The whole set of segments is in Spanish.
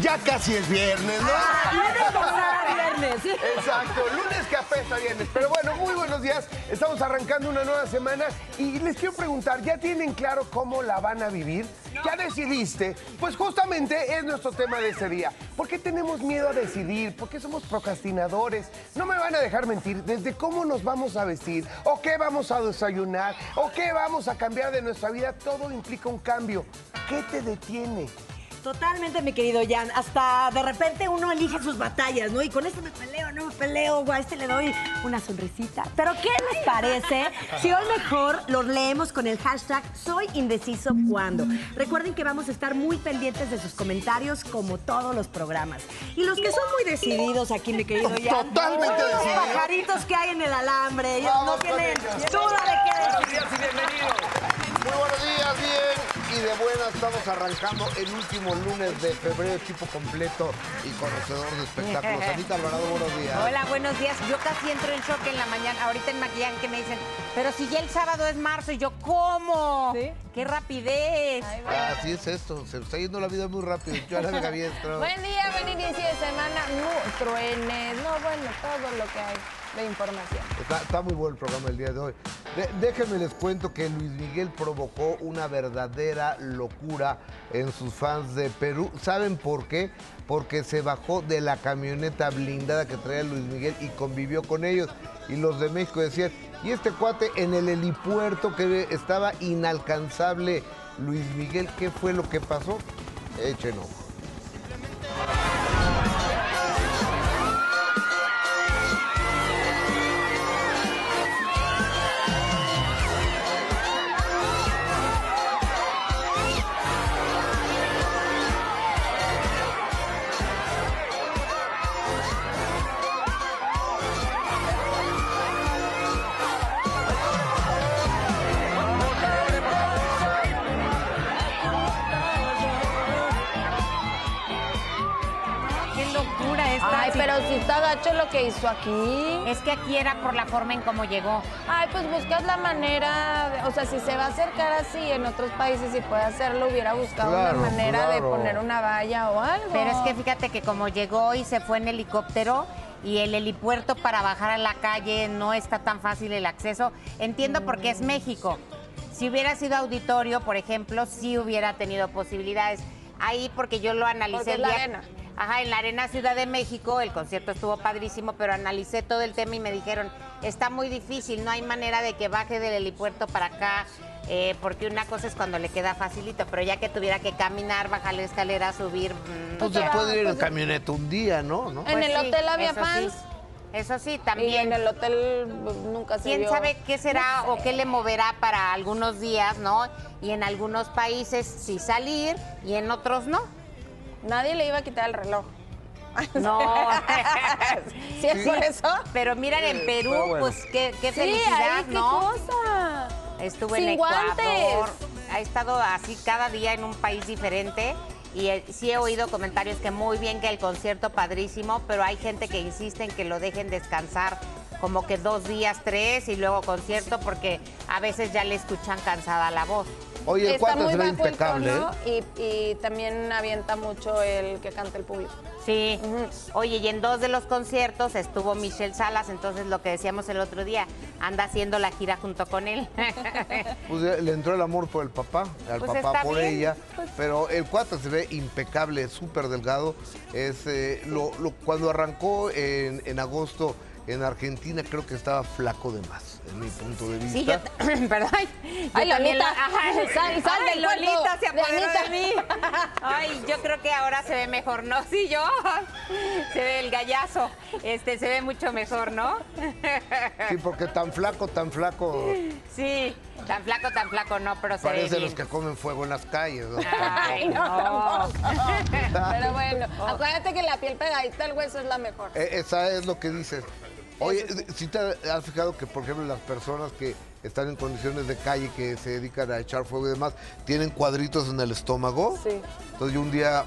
ya casi es viernes, ¿no? viernes. Exacto, lunes que apesta viernes. Pero bueno, muy buenos días. Estamos arrancando una nueva semana y les quiero preguntar, ¿ya tienen claro cómo la van a vivir? ¿Ya decidiste? Pues justamente es nuestro tema de ese día. ¿Por qué tenemos miedo a decidir? ¿Por qué somos procrastinadores? No me van a dejar mentir, desde cómo nos vamos a vestir, o qué vamos a desayunar, o qué vamos a cambiar de nuestra vida, todo implica un cambio. ¿Qué te detiene? Totalmente, mi querido Jan. Hasta de repente uno elige sus batallas, ¿no? Y con este me peleo, no me peleo, a este le doy una sonrisita. Pero ¿qué les parece si hoy mejor los leemos con el hashtag Soy Indeciso Cuando? Recuerden que vamos a estar muy pendientes de sus comentarios como todos los programas. Y los que son muy decididos aquí, mi querido Jan. Totalmente los decididos. pajaritos que hay en el alambre. Ellos Vamos no tienen duda de qué decir. Buenos días y bienvenidos. Muy buenos días, bien. Y de buena estamos arrancando el último lunes de febrero, equipo completo y conocedor de espectáculos. Anita Alvarado, buenos días. Hola, buenos días. Yo casi entro en shock en la mañana, ahorita en maquillaje que me dicen, pero si ya el sábado es marzo, y yo, ¿cómo? ¿Sí? ¡Qué rapidez! Así es esto, se está yendo la vida muy rápido. Yo la Gaviestro. Buen día, buen inicio de semana. No, truenes, no, bueno, todo lo que hay de información. Está, muy bueno el programa el día de hoy. Déjenme les cuento que Luis Miguel provocó una verdadera locura en sus fans de Perú. ¿Saben por qué? Porque se bajó de la camioneta blindada que traía Luis Miguel y convivió con ellos. Y los de México decían, y este cuate en el helipuerto que estaba inalcanzable Luis Miguel, ¿qué fue lo que pasó? Echen que hizo aquí. Es que aquí era por la forma en cómo llegó. Ay, pues buscas la manera, de- o sea, si se va a acercar así en otros países y puede hacerlo, hubiera buscado Claro, una manera de poner una valla o algo. Pero es que fíjate que como llegó y se fue en helicóptero y el helipuerto para bajar a la calle no está tan fácil el acceso, entiendo por qué es México. Si hubiera sido auditorio, por ejemplo, sí hubiera tenido posibilidades. Ahí porque yo lo analicé Porque el día-. Ajá, en la Arena Ciudad de México, el concierto estuvo padrísimo, pero analicé todo el tema y me dijeron, está muy difícil, no hay manera de que baje del helipuerto para acá, eh, porque una cosa es cuando le queda facilito, pero ya que tuviera que caminar, bajar la escalera, subir... mm, Pues se puede ir en pues, camioneta un día, ¿no? ¿No? En pues el sí, hotel había eso fans. sí. Eso sí, Y también. en el hotel pues, nunca se ¿Quién vio. sabe qué será No o qué le moverá para algunos días, no? Y en algunos países sí salir y en otros no. Nadie le iba a quitar el reloj. No. ¿Sí es por eso? Pero miren, en Perú, bueno. pues qué, qué Sí, felicidad, ahí, qué ¿no? cosa. Estuvo Sin en Ecuador. guantes. Ha estado así cada día en un país diferente. Y eh, sí he oído comentarios que muy bien que el concierto padrísimo, pero hay gente que insiste en que lo dejen descansar como que dos días, tres y luego concierto porque a veces ya le escuchan cansada la voz. Oye, el Está cuate muy se ve bajo el impecable, ¿eh? y, y también avienta mucho el que canta el público. Sí. Oye, y en dos de los conciertos estuvo Michelle Salas, entonces lo que decíamos el otro día, anda haciendo la gira junto con él. Pues eh, le entró el amor por el papá, al Pues papá está por bien, ella, pero el cuate se ve impecable, súper delgado. Es, eh, lo, lo- cuando arrancó en, en agosto en Argentina creo que estaba flaco de más, en mi punto de vista. Sí, yo, perdón. Yo Ay, también Lolita. la- ajá, Sal, sal Ay, del Lolita se de apoderó de Anita. mí. Ay, yo creo que ahora se ve mejor, ¿no? Sí, yo. Se ve el gallazo. Este, se ve mucho mejor, ¿no? Sí, porque tan flaco, tan flaco, Sí, tan flaco, tan flaco, no, pero se ve parece bien. los que comen fuego en las calles. ¿no? Ay, no. Pero bueno, acuérdate que la piel pegadita al hueso es la mejor. Eh, Esa es lo que dices. Oye, si te has fijado que, por ejemplo, las personas que están en condiciones de calle, que se dedican a echar fuego y demás, tienen cuadritos en el estómago? Sí. Entonces yo un día,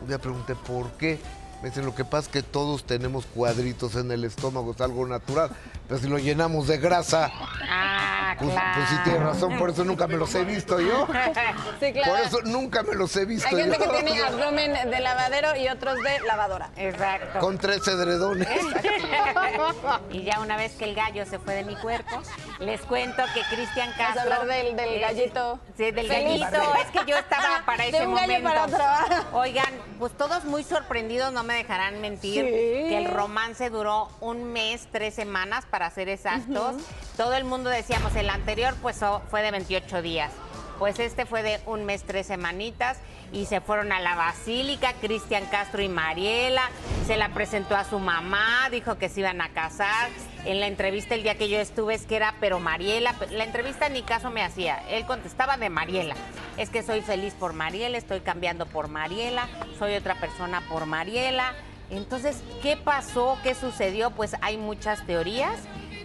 un día pregunté por qué. Me dicen, lo que pasa es que todos tenemos cuadritos en el estómago, es algo natural. Pero si lo llenamos de grasa, Ah, Ah, Pues, claro. pues sí tiene razón, por eso nunca me los he visto yo. Sí, claro. Por eso nunca me los he visto Hay gente yo. que tiene abdomen de lavadero y otros de lavadora. Exacto. Con tres edredones. Y ya una vez que el gallo se fue de mi cuerpo, les cuento que Cristian Vamos a Castro... hablar del, del gallito. Sí, del Feliz. gallito. Es que yo estaba para De ese un gallo momento. para otro. Oigan, pues todos muy sorprendidos, no me dejarán mentir, Sí. que el romance duró un mes, tres semanas, para ser exactos. Todo el mundo decíamos, el anterior pues oh, fue de 28 días. Pues este fue de un mes, tres semanitas y se fueron a la basílica, Cristian Castro y Mariela, se la presentó a su mamá, dijo que se iban a casar. En la entrevista el día que yo estuve es que era, pero Mariela, la entrevista ni caso me hacía, él contestaba de Mariela. Es que soy feliz por Mariela, estoy cambiando por Mariela, soy otra persona por Mariela. Entonces, ¿qué pasó? ¿Qué sucedió? Pues hay muchas teorías,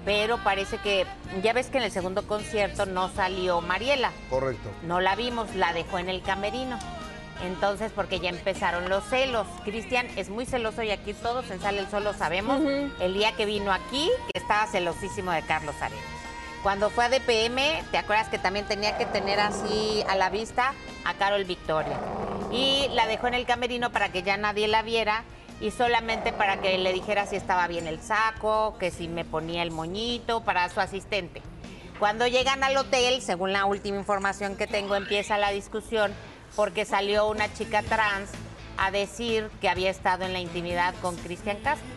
pero parece que, ya ves que en el segundo concierto no salió Mariela. Correcto. No la vimos, la dejó en el camerino. Entonces, porque ya empezaron los celos. Cristian es muy celoso y aquí todos en Sale el Sol lo sabemos. El día que vino aquí, que estaba celosísimo de Carlos Arenas. Cuando fue a DPM, ¿te acuerdas que también tenía que tener así a la vista a Carol Victoria? Y la dejó en el camerino para que ya nadie la viera y solamente para que le dijera si estaba bien el saco, que si me ponía el moñito para su asistente. Cuando llegan al hotel, según la última información que tengo, empieza la discusión porque salió una chica trans a decir que había estado en la intimidad con Cristian Castro.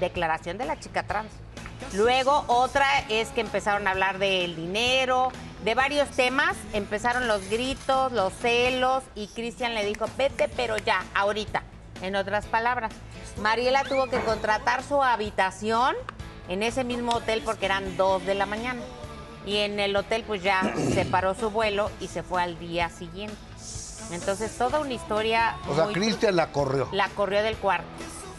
Declaración de la chica trans. Luego otra es que empezaron a hablar del dinero, de varios temas. Empezaron los gritos, los celos y Cristian le dijo, vete pero ya, ahorita. En otras palabras, Mariela tuvo que contratar su habitación en ese mismo hotel porque eran dos de la mañana. Y en el hotel pues ya se paró su vuelo y se fue al día siguiente. Entonces toda una historia... O sea, Cristian la corrió. la corrió del cuarto.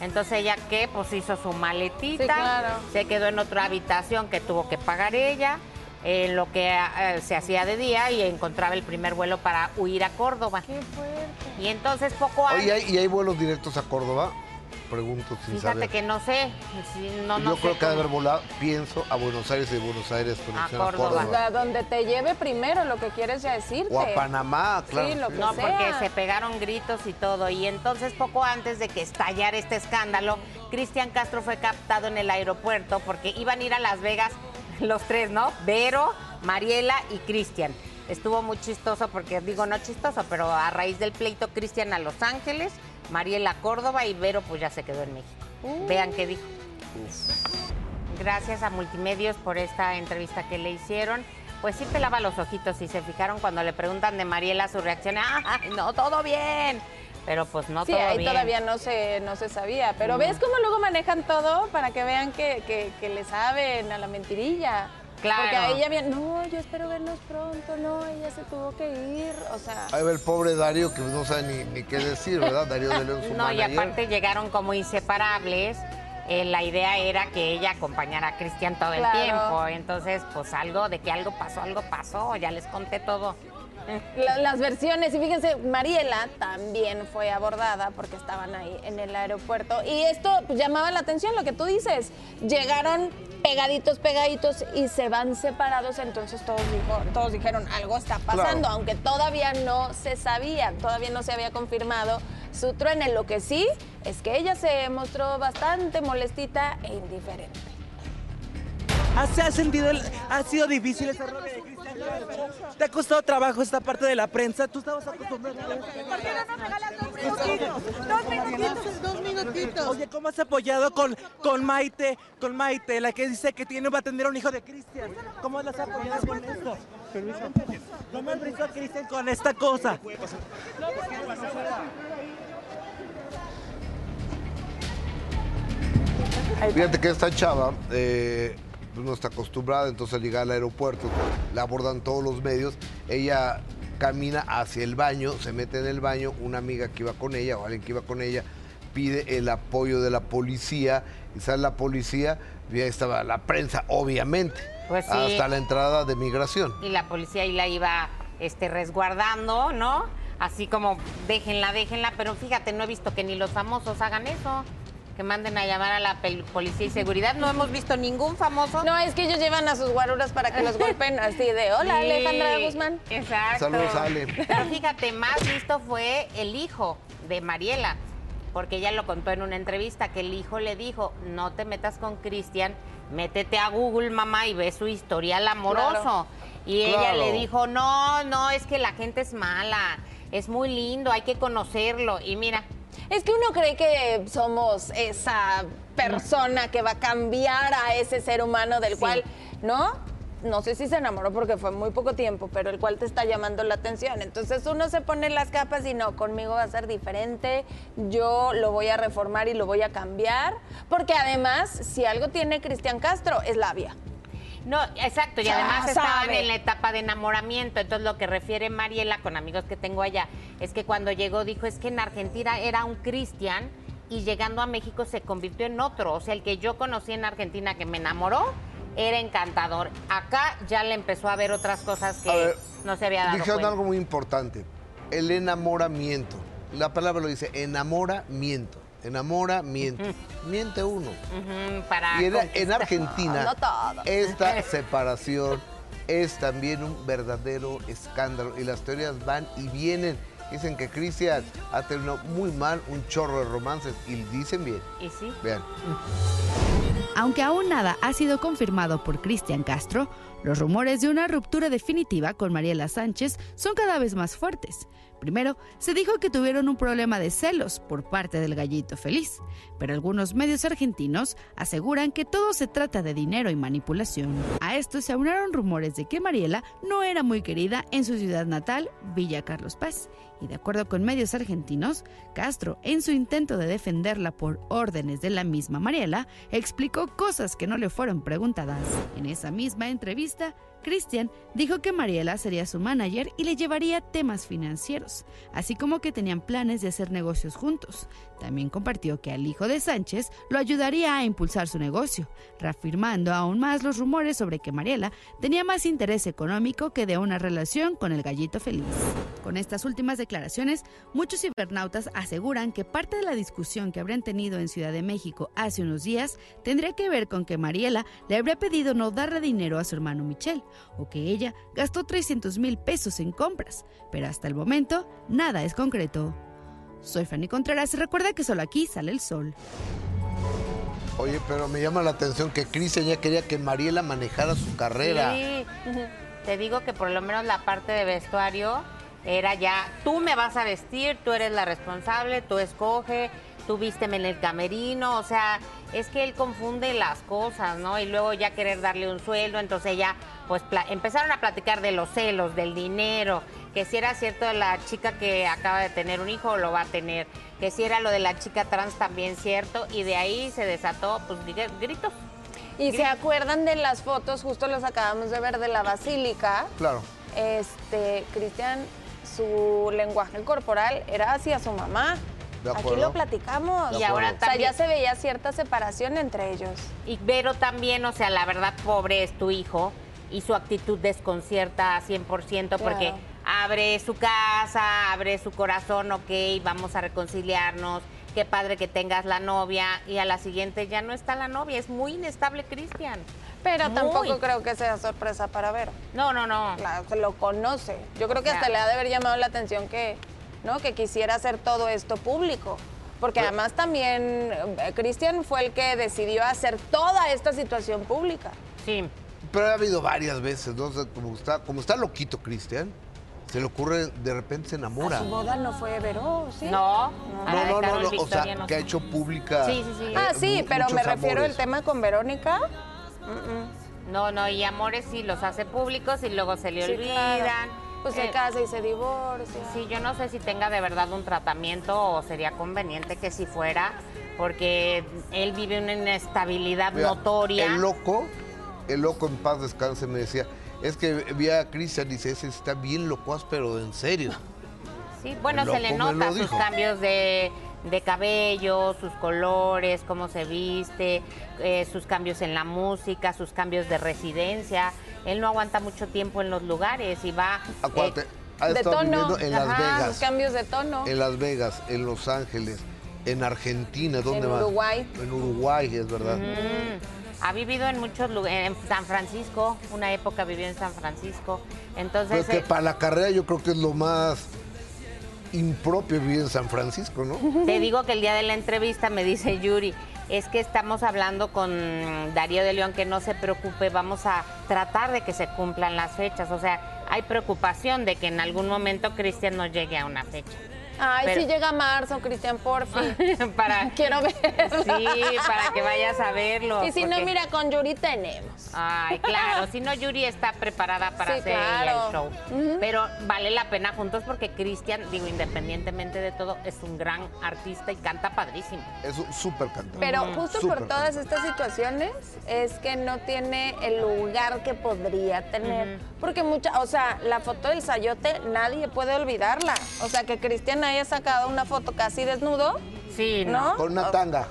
Entonces ella qué, pues hizo su maletita, Sí, claro. se quedó en otra habitación que tuvo que pagar ella, en lo que eh, se hacía de día y encontraba el primer vuelo para huir a Córdoba. Qué fuerte. Y entonces poco antes, Oye, ¿hay- ¿y hay vuelos directos a Córdoba? Pregunto sin fíjate saber. que no sé, si- no, no Yo sé creo que ha de haber volado, pienso, a Buenos Aires y de Buenos Aires a Córdoba. Córdoba. O sea, donde te lleve primero lo que quieres ya decirte. O a Panamá, claro. Sí, lo que No, sea. porque se pegaron gritos y todo. Y entonces, poco antes de que estallara este escándalo, Cristian Castro fue captado en el aeropuerto porque iban a ir a Las Vegas los tres, ¿no? Vero, Mariela y Cristian. Estuvo muy chistoso porque, digo, no chistoso, pero a raíz del pleito, Cristian a Los Ángeles, Mariela a Córdoba y Vero pues ya se quedó en México. Vean qué dijo. Gracias a Multimedios por esta entrevista que le hicieron. Pues sí pelaba los ojitos y se fijaron cuando le preguntan de Mariela su reacción. ¡Ah, no, todo bien! Pero pues no Sí, todo ahí bien. todavía no se, no se sabía. Pero ¿ves cómo luego manejan todo para que vean que, que- que le saben a la mentirilla? Claro. Porque ahí ya bien, no, yo espero vernos pronto, no, ella se tuvo que ir. O sea, Ahí va el pobre Darío que no sabe ni, ni qué decir, ¿verdad? Darío de León, su No, y aparte llegaron como inseparables. Eh, la idea era que ella acompañara a Cristian todo el tiempo. Entonces, pues algo de que algo pasó, algo pasó. Ya les conté todo. La- las versiones. Y fíjense, Mariela también fue abordada porque estaban ahí en el aeropuerto. Y esto pues, llamaba la atención, lo que tú dices. Llegaron pegaditos, pegaditos y se van separados. Entonces todos, dijo- todos dijeron, algo está pasando, Claro. aunque todavía no se sabía, todavía no se había confirmado su truene. Lo que sí es que ella se mostró bastante molestita e indiferente. ¿Has, ¿Se ha sentido, el- ha sido difícil ese rol de Cristian Castro? ¿Te ha costado trabajo esta parte de la prensa? ¿Tú estabas acostumbrado a eso? Dos minutitos, dos minutitos. Oye, ¿cómo has apoyado con, con Maite, con Maite, la que dice que tiene, va a tener un hijo de Cristian? ¿Cómo las has apoyado con esto? ¿Cómo has visto a Cristian con esta cosa? Fíjate que esta chava eh, pues no está acostumbrada, entonces al llegar al aeropuerto la abordan todos los medios. Ella camina hacia el baño, se mete en el baño, una amiga que iba con ella o alguien que iba con ella pide el apoyo de la policía y sale la policía y ahí estaba la prensa, obviamente, Pues sí. hasta la entrada de migración. y la policía ahí la iba este, resguardando, ¿no? Así como déjenla, déjenla, pero fíjate, no he visto que ni los famosos hagan eso. Que manden a llamar a la policía y seguridad. No hemos visto ningún famoso. No, es que ellos llevan a sus guaruras para que los golpeen así de, hola, Sí, Alejandra Guzmán. Exacto. Saludos, Ale. Pero fíjate, más visto fue el hijo de Mariela, porque ella lo contó en una entrevista, que el hijo le dijo, no te metas con Cristian, métete a Google, mamá, y ve su historial amoroso. Claro. Y ella Claro. le dijo, no, no, es que la gente es mala, es muy lindo, hay que conocerlo. Y mira, Es que uno cree que somos esa persona que va a cambiar a ese ser humano del Sí. cual, ¿no? No sé si se enamoró porque fue muy poco tiempo, pero el cual te está llamando la atención. Entonces uno se pone las capas y no, conmigo va a ser diferente, yo lo voy a reformar y lo voy a cambiar, porque además, si algo tiene Cristian Castro, es labia. No, exacto, y además estaban en la etapa de enamoramiento. Entonces, lo que refiere Mariela con amigos que tengo allá es que cuando llegó dijo: es que en Argentina era un cristian y llegando a México se convirtió en otro. O sea, el que yo conocí en Argentina que me enamoró era encantador. Acá ya le empezó a ver otras cosas que ver, no se había dado Dijeron cuenta. algo muy importante, el enamoramiento. La palabra lo dice, enamoramiento. Enamoramiento. Miente uno. Ujú, para Y en. Argentina, No todo. esta separación es también un verdadero escándalo. Y las teorías van y vienen. Dicen que Cristian ha terminado muy mal, un chorro de romances. Y dicen bien. Y sí. Vean. Aunque aún nada ha sido confirmado por Cristian Castro, los rumores de una ruptura definitiva con Mariela Sánchez son cada vez más fuertes. Primero, se dijo que tuvieron un problema de celos por parte del gallito feliz, pero algunos medios argentinos aseguran que todo se trata de dinero y manipulación. A esto se aunaron rumores de que Mariela no era muy querida en su ciudad natal, Villa Carlos Paz, y de acuerdo con medios argentinos, Castro, en su intento de defenderla por órdenes de la misma Mariela, explicó cosas que no le fueron preguntadas. En esa misma entrevista, Cristian dijo que Mariela sería su manager y le llevaría temas financieros, así como que tenían planes de hacer negocios juntos. También compartió que al hijo de Sánchez lo ayudaría a impulsar su negocio, reafirmando aún más los rumores sobre que Mariela tenía más interés económico que de una relación con el gallito feliz. Con estas últimas declaraciones, muchos cibernautas aseguran que parte de la discusión que habrían tenido en Ciudad de México hace unos días tendría que ver con que Mariela le habría pedido no darle dinero a su hermano Michelle, o que ella gastó 300 mil pesos en compras, pero hasta el momento nada es concreto. Soy Fanny Contreras y recuerda que solo aquí sale el sol. Oye, pero me llama la atención que Cristian ya quería que Mariela manejara su carrera. Sí, te digo que por lo menos la parte de vestuario era ya, tú me vas a vestir, tú eres la responsable, tú escoge, tú vísteme en el camerino, o sea, es que él confunde las cosas, ¿no? Y luego ya querer darle un sueldo, entonces ya, pues empezaron a platicar de los celos, del dinero, que si era cierto la chica que acaba de tener un hijo, lo va a tener, que si era lo de la chica trans también cierto, y de ahí se desató, pues, gri- gritos. Y se acuerdan de las fotos, justo los acabamos de ver de la basílica. Claro. Este, Cristian, su lenguaje corporal era hacia su mamá. De Aquí lo platicamos. Y ahora acuerdo. O sea, ya también- se veía cierta separación entre ellos. Y Vero también, o sea, la verdad, pobre es tu hijo y su actitud desconcierta a 100% porque Claro. abre su casa, abre su corazón, ok, vamos a reconciliarnos, qué padre que tengas la novia y a la siguiente ya no está la novia, es muy inestable Cristian. Pero Muy. tampoco creo que sea sorpresa para Vero. No, no, no. Claro, se lo conoce. Yo creo que hasta le ha de haber llamado la atención que, ¿no? que quisiera hacer todo esto público. Porque además también eh, Cristian fue el que decidió hacer toda esta situación pública. Sí. Pero ha habido varias veces, ¿no? O sea, como está, como está loquito Cristian, se le ocurre, de repente se enamora. A su boda no fue Vero, ¿sí? No, a No, de no, no, Carol no, o Victoria sea, no que ha hecho pública. Sí, sí, sí. Ah, sí, pero me refiero al amores. tema con Verónica. No, no, y amores sí los hace públicos y luego se le Sí, olvidan. claro. Pues se Eh, casa y se divorcia. Sí, yo no sé si tenga de verdad un tratamiento o sería conveniente que si fuera, porque él vive una inestabilidad Mira, notoria. El loco, el loco en paz descanse me decía, es que vi a Cristian y dice, ese está bien locuaz, pero en serio. Sí, bueno, se le nota sus dijo. cambios de, de cabello, sus colores, cómo se viste, eh, sus cambios en la música, sus cambios de residencia. Él no aguanta mucho tiempo en los lugares y va... Acuérdate, eh, ha de estado tono. viviendo en Las Ajá, Vegas. Los cambios de tono. En Las Vegas, en Los Ángeles, En Argentina, ¿dónde En más? Uruguay. En Uruguay, es verdad. Mm, Ha vivido en muchos lugares, en San Francisco, una época vivió en San Francisco. Entonces, es que eh, para la carrera yo creo que es lo más impropio vivir en San Francisco, ¿no? te digo que el día de la entrevista me dice Yuri, es que estamos hablando con Darío de León, que no se preocupe, vamos a tratar de que se cumplan las fechas. O sea, hay preocupación de que en algún momento Cristian no llegue a una fecha. Ay, Pero- si llega marzo, Cristian, por fin. para, Quiero verlo. sí, para que vayas a verlo. Y si no, mira, con Yuri tenemos. Ay, claro, si no, Yuri está preparada para Sí, hacer claro. el show. Pero vale la pena juntos porque Cristian, digo, independientemente de todo, es un gran artista y canta padrísimo. Es un súper cantante. Pero justo por todas estas situaciones es que no tiene el lugar que podría tener. Porque mucha, o sea, la foto del sayote nadie puede olvidarla. O sea, que Cristian haya sacado una foto casi desnudo, Sí, no. ¿no? Con una tanga.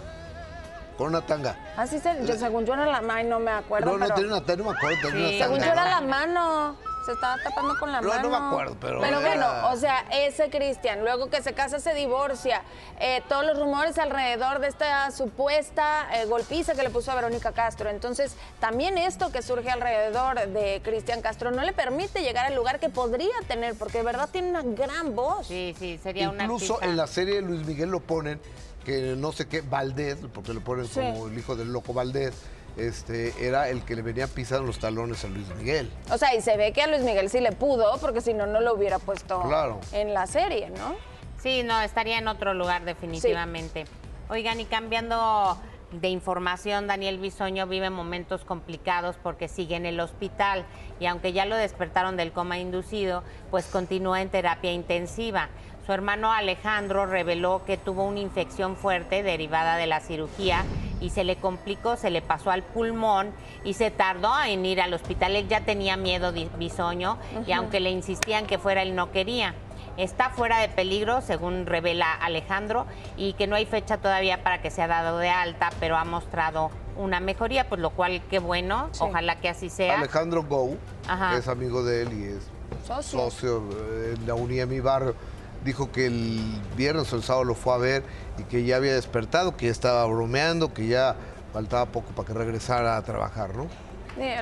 Con una tanga. Así se, yo, según yo era la mano, no me acuerdo, No, no, pero tiene una tanga, no me acuerdo, tenía Sí, una según tanga. yo era la mano. Se estaba tapando con la No, no mano. me acuerdo, pero Pero era- bueno, o sea, ese Cristian, luego que se casa, se divorcia. eh, todos los rumores alrededor de esta supuesta eh, golpiza que le puso a Verónica Castro. Entonces, también esto que surge alrededor de Cristian Castro no le permite llegar al lugar que podría tener, porque de verdad tiene una gran voz. Sí, sí, sería una Incluso en la serie de Luis Miguel lo ponen, que no sé qué, Valdés, porque lo ponen Sí. como el hijo del loco Valdés, este, era el que le venía pisando los talones a Luis Miguel. O sea, y se ve que a Luis Miguel sí le pudo, porque si no, no lo hubiera puesto Claro. en la serie, ¿no? Sí, no, estaría en otro lugar definitivamente. Oigan, y cambiando de información, Daniel Bisoño vive momentos complicados porque sigue en el hospital y aunque ya lo despertaron del coma inducido, pues continúa en terapia intensiva. Su hermano Alejandro reveló que tuvo una infección fuerte derivada de la cirugía y se le complicó, se le pasó al pulmón y se tardó en ir al hospital. Él ya tenía miedo, Bisoño, y aunque le insistían que fuera, él no quería. Está fuera de peligro, según revela Alejandro, y que no hay fecha todavía para que sea dado de alta, pero ha mostrado una mejoría, pues lo cual qué bueno, ojalá que así sea. Alejandro Gou, Ajá. que es amigo de él y es Socio. socio eh, en la Mi Barrio, dijo que el viernes o el sábado lo fue a ver y que ya había despertado, que ya estaba bromeando, que ya faltaba poco para que regresara a trabajar, ¿no?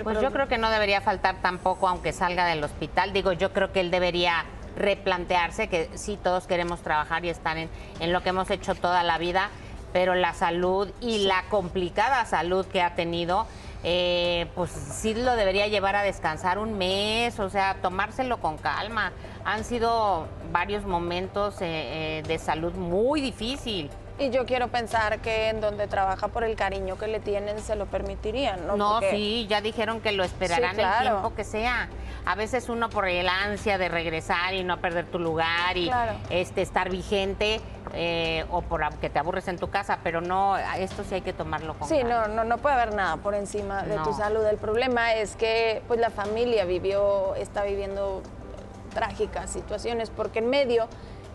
Pues yo creo que no debería faltar tampoco, aunque salga del hospital. Digo, yo creo que él debería replantearse que sí, todos queremos trabajar y estar en, en lo que hemos hecho toda la vida, pero la salud y la complicada salud que ha tenido, eh, pues sí lo debería llevar a descansar un mes, o sea, tomárselo con calma. Han sido varios momentos eh, eh, de salud muy difícil. Y yo quiero pensar que en donde trabaja por el cariño que le tienen se lo permitirían, ¿no? No, Porque- sí, ya dijeron que lo esperarán Sí, claro. el tiempo que sea. A veces uno por el ansia de regresar y no perder tu lugar y Claro. este estar vigente eh, o por que te aburres en tu casa, pero no, esto sí hay que tomarlo con Sí, calma. no, no, no puede haber nada por encima de tu salud. El problema es que pues la familia vivió, está viviendo trágicas situaciones porque en medio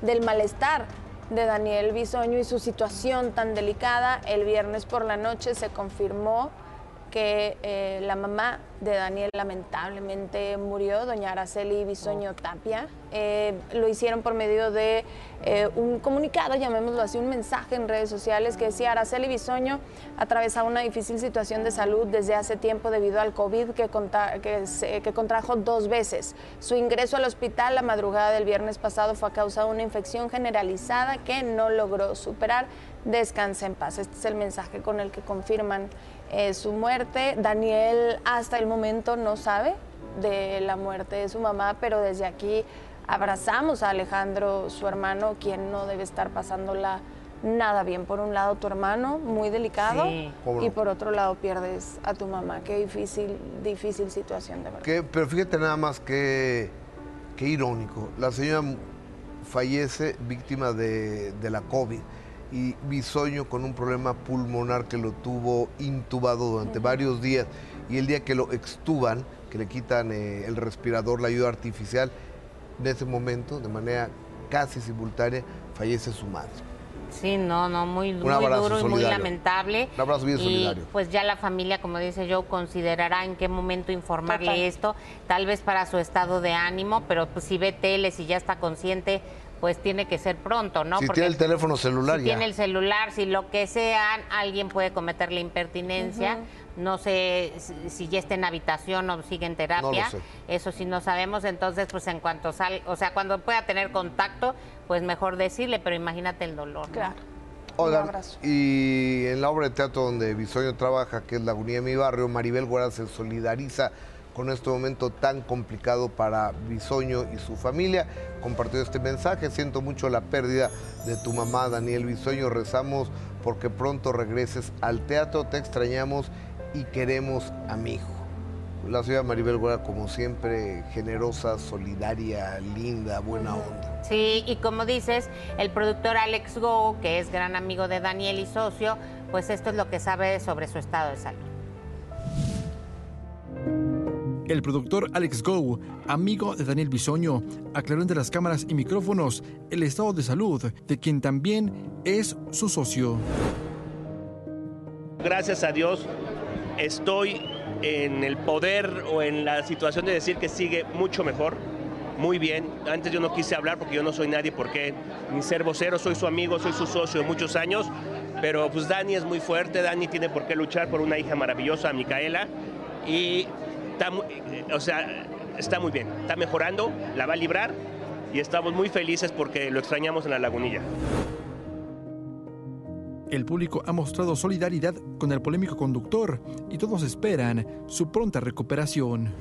del malestar de Daniel Bisoño y su situación tan delicada, el viernes por la noche se confirmó que eh, la mamá de Daniel lamentablemente murió, doña Araceli Bisoño Tapia. Eh, lo hicieron por medio de eh, un comunicado, llamémoslo así, un mensaje en redes sociales que decía Araceli Bisoño atravesaba una difícil situación de salud desde hace tiempo debido al COVID que, conta- que, se- que contrajo dos veces. Su ingreso al hospital la madrugada del viernes pasado fue a causa de una infección generalizada que no logró superar. Descansa en paz. Este es el mensaje con el que confirman eh, su muerte. Daniel hasta el momento no sabe de la muerte de su mamá, pero desde aquí abrazamos a Alejandro, su hermano, quien no debe estar pasándola nada bien. Por un lado, tu hermano, muy delicado, y por otro lado, pierdes a tu mamá. Qué difícil, difícil situación, de verdad. Que- pero fíjate nada más que, que irónico. La señora fallece víctima de, de la COVID y Bisoño con un problema pulmonar que lo tuvo intubado durante varios días y el día que lo extuban, que le quitan eh, el respirador, la ayuda artificial, en ese momento, de manera casi simultánea, fallece su madre. Sí, no, no, muy, muy abrazo duro y muy lamentable. Un abrazo bien y, solidario. Pues ya la familia, como dice Joe, considerará en qué momento informarle Total. esto, tal vez para su estado de ánimo, pero pues si ve tele, si ya está consciente, pues tiene que ser pronto, ¿no? Si Porque tiene el teléfono celular, si ya. tiene el celular, si lo que sea, alguien puede cometer la impertinencia. No sé si- ya está en habitación o sigue en terapia. No lo sé. Eso sí no sabemos. Entonces, pues en cuanto sal, o sea, cuando pueda tener contacto, pues mejor decirle, pero imagínate el dolor. ¿no? Claro. Oigan, Un abrazo. y en la obra de teatro donde Bisoño trabaja, que es La Agonía de mi barrio, Maribel Guarda se solidariza con este momento tan complicado para Bisoño y su familia. Compartió este mensaje, siento mucho la pérdida de tu mamá, Daniel Bisoño, rezamos porque pronto regreses al teatro, te extrañamos y queremos a mi hijo. La señora Maribel Guarda, como siempre, generosa, solidaria, linda, buena onda. Sí, y como dices, el productor Alex Go, que es gran amigo de Daniel y socio, pues esto es lo que sabe sobre su estado de salud. El productor Alex Go, amigo de Daniel Bisoño, aclaró entre las cámaras y micrófonos el estado de salud de quien también es su socio. gracias a Dios estoy en el poder o en la situación de decir que sigue mucho mejor, muy bien. Antes yo no quise hablar porque yo no soy nadie, porque ni ser vocero, soy su amigo, soy su socio de muchos años, pero pues Dani es muy fuerte, Dani tiene por qué luchar por una hija maravillosa, Micaela, y está, o sea, está muy bien, está mejorando, la va a librar y estamos muy felices porque lo extrañamos en la lagunilla. El público ha mostrado solidaridad con el polémico conductor y todos esperan su pronta recuperación.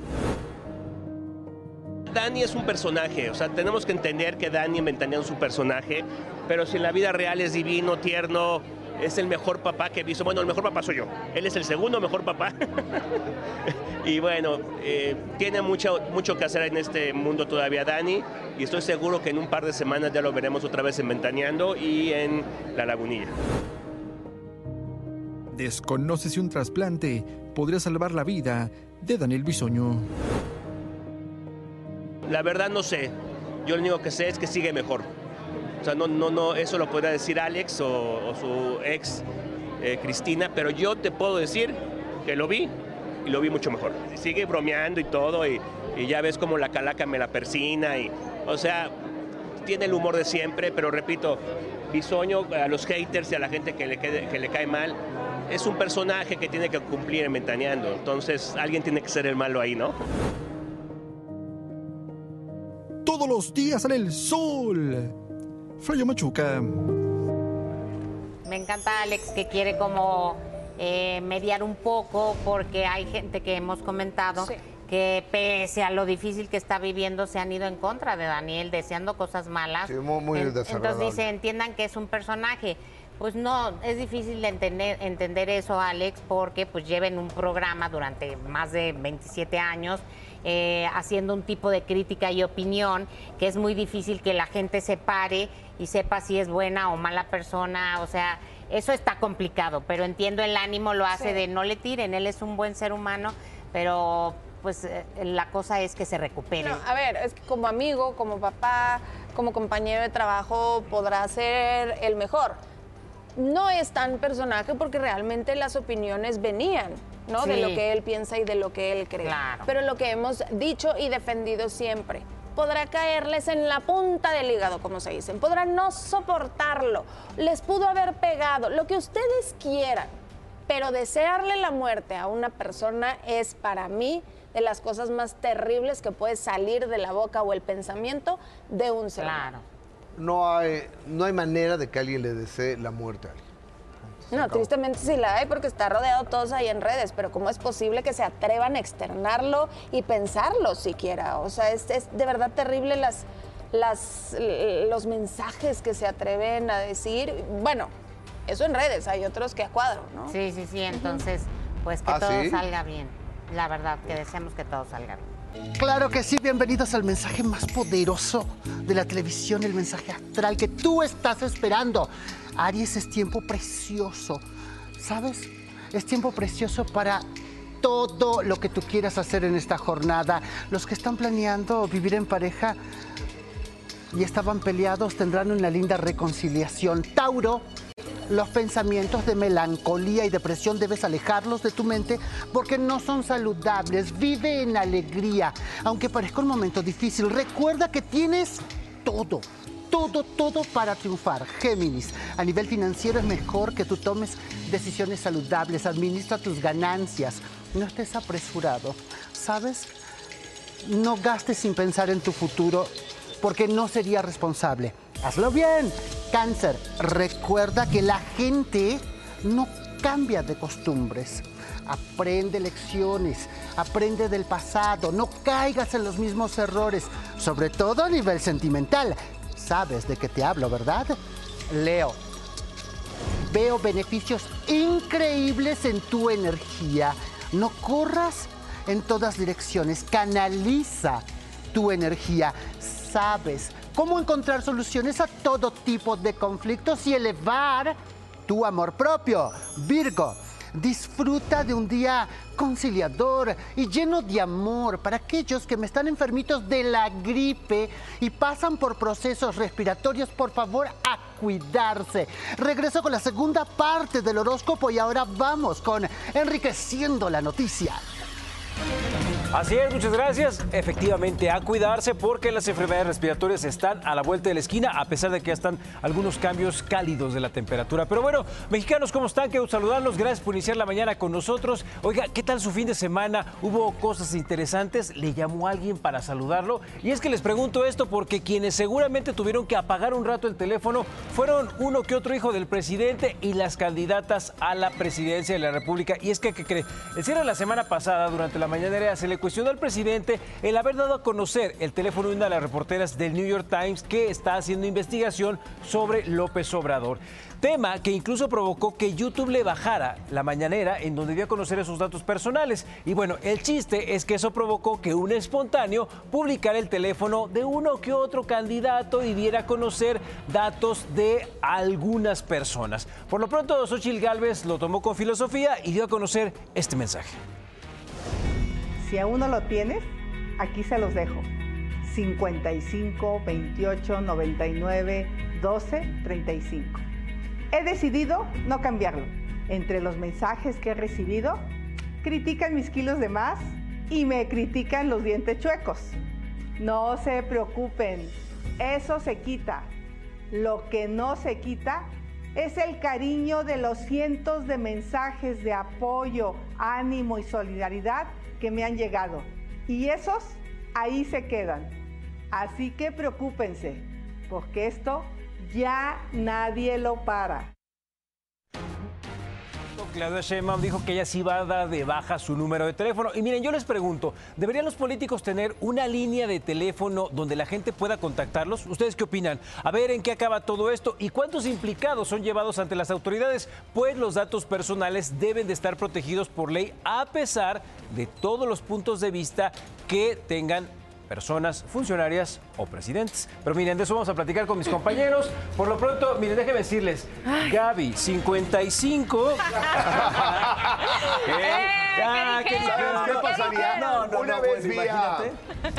Dani es un personaje, o sea, tenemos que entender que Dani inventaría su personaje, pero si en la vida real es divino, tierno, es el mejor papá que he visto. Bueno, el mejor papá soy yo, él es el segundo mejor papá. y bueno, eh, tiene mucho, mucho que hacer en este mundo todavía Dani, y estoy seguro que en un par de semanas ya lo veremos otra vez en Ventaneando y en La Lagunilla. Desconoce si un trasplante podría salvar la vida de Daniel Bisoño. La verdad no sé. Yo lo único que sé es que sigue mejor. O sea, no, no, no, eso lo podrá decir Alex o, o su ex eh, Cristina, pero yo te puedo decir que lo vi y lo vi mucho mejor. Sigue bromeando y todo y, y ya ves como la calaca me la persina y, o sea, tiene el humor de siempre, pero repito, Bisoño a los haters y a la gente que le, que le cae mal, es un personaje que tiene que cumplir en Ventaneando. Entonces, alguien tiene que ser el malo ahí, ¿no? Todos los días sale el sol. Freyo Machuca. Me encanta Alex que quiere como eh, mediar un poco porque hay gente que hemos comentado Sí. que pese a lo difícil que está viviendo se han ido en contra de Daniel deseando cosas malas. Sí, muy- muy entonces dice, entiendan que es un personaje. Pues no, es difícil de entender, entender eso, Alex, porque pues lleven un programa durante más de 27 años eh, haciendo un tipo de crítica y opinión que es muy difícil que la gente se pare y sepa si es buena o mala persona. O sea, eso está complicado, pero entiendo el ánimo, lo hace Sí. de no le tiren, él es un buen ser humano, pero pues eh, la cosa es que se recupere. No, a ver, es que como amigo, como papá, como compañero de trabajo, podrá ser el mejor. No es tan personaje porque realmente las opiniones venían, ¿no? De lo que él piensa y de lo que él cree. Claro. Pero lo que hemos dicho y defendido siempre, podrá caerles en la punta del hígado, como se dicen. Podrán no soportarlo, les pudo haber pegado, lo que ustedes quieran. Pero desearle la muerte a una persona es para mí de las cosas más terribles que puede salir de la boca o el pensamiento de un ser humano. Claro. No hay, no hay manera de que alguien le desee la muerte a alguien. No, tristemente sí la hay porque está rodeado todos ahí en redes, pero ¿cómo es posible que se atrevan a externarlo y pensarlo siquiera? O sea, es, es de verdad terrible las, los mensajes que se atreven a decir. Bueno, eso en redes, hay otros que a cuadro, ¿no? Sí, sí, sí, entonces pues que ¿Ah, todo sí? salga bien. La verdad, que deseamos que todo salga bien. Claro que sí, bienvenidos al mensaje más poderoso de la televisión, el mensaje astral que tú estás esperando. Aries es tiempo precioso, ¿sabes? Es tiempo precioso para todo lo que tú quieras hacer en esta jornada. Los que están planeando vivir en pareja y estaban peleados tendrán una linda reconciliación. Tauro, los pensamientos de melancolía y depresión debes alejarlos de tu mente porque no son saludables. Vive en alegría, aunque parezca un momento difícil. Recuerda que tienes todo, todo, todo para triunfar. Géminis, a nivel financiero es mejor que tú tomes decisiones saludables, administra tus ganancias, no estés apresurado. ¿Sabes? No gastes sin pensar en tu futuro porque no sería responsable. Hazlo bien. Cáncer, recuerda que la gente no cambia de costumbres. Aprende lecciones, aprende del pasado, no caigas en los mismos errores, sobre todo a nivel sentimental. Sabes de qué te hablo, ¿verdad? Leo, veo beneficios increíbles en tu energía. No corras en todas direcciones, canaliza tu energía. Sabes cómo encontrar soluciones a todo tipo de conflictos y elevar tu amor propio. Virgo, disfruta de un día conciliador y lleno de amor para aquellos que me están enfermitos de la gripe y pasan por procesos respiratorios, por favor, a cuidarse. Regreso con la segunda parte del horóscopo y ahora vamos con enriqueciendo la noticia. Así es, muchas gracias. Efectivamente, a cuidarse porque las enfermedades respiratorias están a la vuelta de la esquina, a pesar de que ya están algunos cambios cálidos de la temperatura. Pero bueno, mexicanos, ¿cómo están? Quiero saludarlos. Gracias por iniciar la mañana con nosotros. Oiga, ¿qué tal su fin de semana? ¿Hubo cosas interesantes? ¿Le llamó alguien para saludarlo? Y es que les pregunto esto porque quienes seguramente tuvieron que apagar un rato el teléfono fueron uno que otro hijo del presidente y las candidatas a la presidencia de la República. Y es que, ¿qué cree? El cierre la semana pasada, durante la mañanera, se le cuestionó al presidente el haber dado a conocer el teléfono de una de las reporteras del New York Times que está haciendo investigación sobre López Obrador. Tema que incluso provocó que YouTube le bajara la mañanera en donde dio a conocer esos datos personales. Y bueno, el chiste es que eso provocó que un espontáneo publicara el teléfono de uno que otro candidato y diera a conocer datos de algunas personas. Por lo pronto, Xochitl Gálvez lo tomó con filosofía y dio a conocer este mensaje. Si aún no lo tienes, aquí se los dejo. 55 28 99 12 35. He decidido no cambiarlo. Entre los mensajes que he recibido, critican mis kilos de más y me critican los dientes chuecos. No se preocupen, eso se quita. Lo que no se quita es el cariño de los cientos de mensajes de apoyo, ánimo y solidaridad que me han llegado. Y esos ahí se quedan. Así que preocúpense, porque esto ya nadie lo para. Claudia Sheinbaum dijo que ella sí va a dar de baja su número de teléfono. Y miren, yo les pregunto, ¿deberían los políticos tener una línea de teléfono donde la gente pueda contactarlos? ¿Ustedes qué opinan? A ver en qué acaba todo esto y cuántos implicados son llevados ante las autoridades, pues los datos personales deben de estar protegidos por ley a pesar de todos los puntos de vista que tengan personas funcionarias o presidentes. Pero miren, de eso vamos a platicar con mis compañeros. Por lo pronto, miren, déjenme decirles, Gaby, 55. Ah, ¿qué ¿Sabes qué pasaría? No, no, Una no, vez pues, vi a,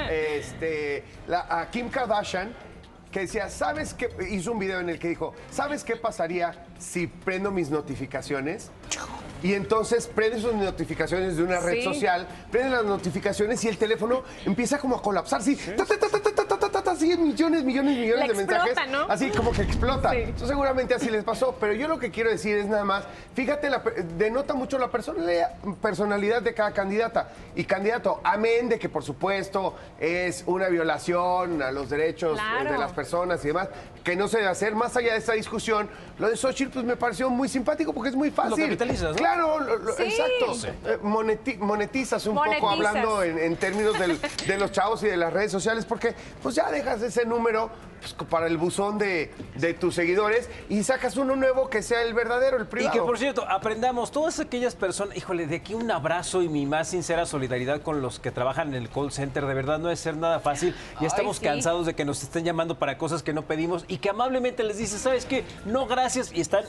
este, la- a Kim Kardashian que decía, ¿sabes qué? Hizo un video en el que dijo, ¿sabes qué pasaría si prendo mis notificaciones? Y entonces prende sus notificaciones de una red Sí. social, prende las notificaciones y el teléfono empieza como a colapsar, así, ta, ta, ta, ta, ta, ta, ta, ta, ta, así millones, millones, millones Le de explota, mensajes. ¿no? Así como que explota. Sí. Entonces, seguramente así les pasó, pero yo lo que quiero decir es nada más, fíjate, la per- denota mucho la personalidad, personalidad de cada candidata y candidato, amén de que por supuesto es una violación a los derechos eh, Claro. de las personas y demás, que no se debe hacer, más allá de esta discusión, lo de Xochitl pues me pareció muy simpático porque es muy fácil. capitalizas, ¿no? Claro, lo- lo- Sí. exacto. Sí. Eh, moneti- monetizas un poco hablando en, en términos del- de los chavos y de las redes sociales, porque pues ya dejas ese número pues, para el buzón de, de tus seguidores y sacas uno nuevo que sea el verdadero, el Y privado. que por cierto, aprendamos, todas aquellas personas, híjole, de aquí un abrazo y mi más sincera solidaridad con los que trabajan en el call center, de verdad no es ser nada fácil. Ya Ay, estamos sí. cansados de que nos estén llamando para cosas que no pedimos y que amablemente les dices, ¿sabes qué? No, gracias, y están...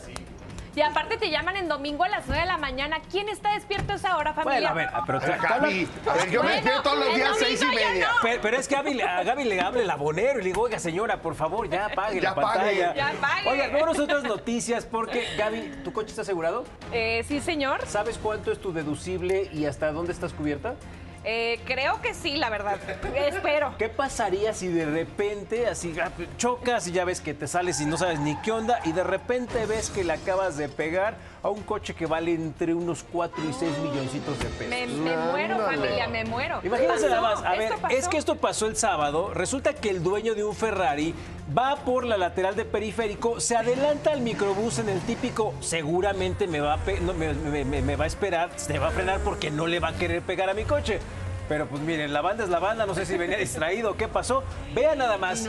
Y aparte te llaman en domingo a las 9 de la mañana. ¿Quién está despierto a esa hora, familia? Bueno, a ver, pero... A Gaby, a yo me despierto todos los días domingo seis y media. no. Pero, pero es que a Gaby, a Gaby le hable el abonero y le digo, oiga, señora, por favor, ya apague Ya la pantalla. Ya apague. Oiga, vámonos a otras noticias, porque, Gaby, ¿tu coche está asegurado? Eh, sí, señor. ¿Sabes cuánto es tu deducible y hasta dónde estás cubierta? Eh, creo que sí, la verdad. Espero. ¿Qué pasaría si de repente así ah, chocas y ya ves que te sales y no sabes ni qué onda y de repente ves que le acabas de pegar a un coche que vale entre unos 4 y 6 milloncitos de pesos? Me, me muero, familia, me muero. Imagínense nada más. A ver, es que esto pasó el sábado. Resulta que el dueño de un Ferrari va por la lateral de periférico, se adelanta al microbús en el típico, seguramente me va, a pe- no, me, me- me- me va a esperar, se va a frenar porque no le va a querer pegar a mi coche. Pero pues miren, la banda es la banda, no sé si venía distraído, ¿qué pasó? Vean nada más,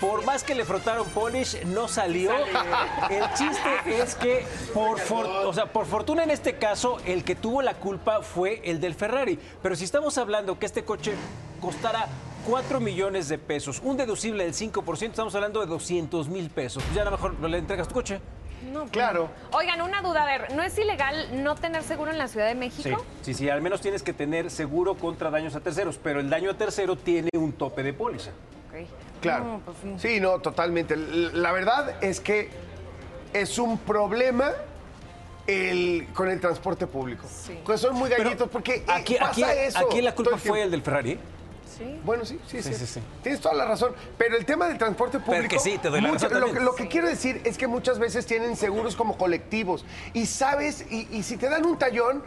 por más que le frotaron polish, no salió. El chiste es que, por, for- o sea, por fortuna en este caso, el que tuvo la culpa fue el del Ferrari. Pero si estamos hablando que este coche costara 4 millones de pesos, un deducible del 5%, estamos hablando de 200 mil pesos. Ya a lo mejor no le entregas tu coche. No, pues Claro. Oigan, una duda, a ver, ¿no es ilegal no tener seguro en la Ciudad de Sí, México? sí, sí, al menos tienes que tener seguro contra daños a terceros, pero el daño a tercero tiene un tope de póliza. Claro. No, pues sí. Sí, no, totalmente. La verdad es que es un problema el, con el transporte público. Pues son muy gallitos porque eh, Aquí, pasa aquí, eso. aquí la culpa fue el del Ferrari. Sí. Bueno, sí, sí, sí. Sí, sí, sí. Tienes toda la razón. Pero el tema del transporte Pero público. que sí, te doy la razón lo, que- lo que quiero decir es que muchas veces tienen seguros como colectivos. Y sabes, y, y si te dan un tallón,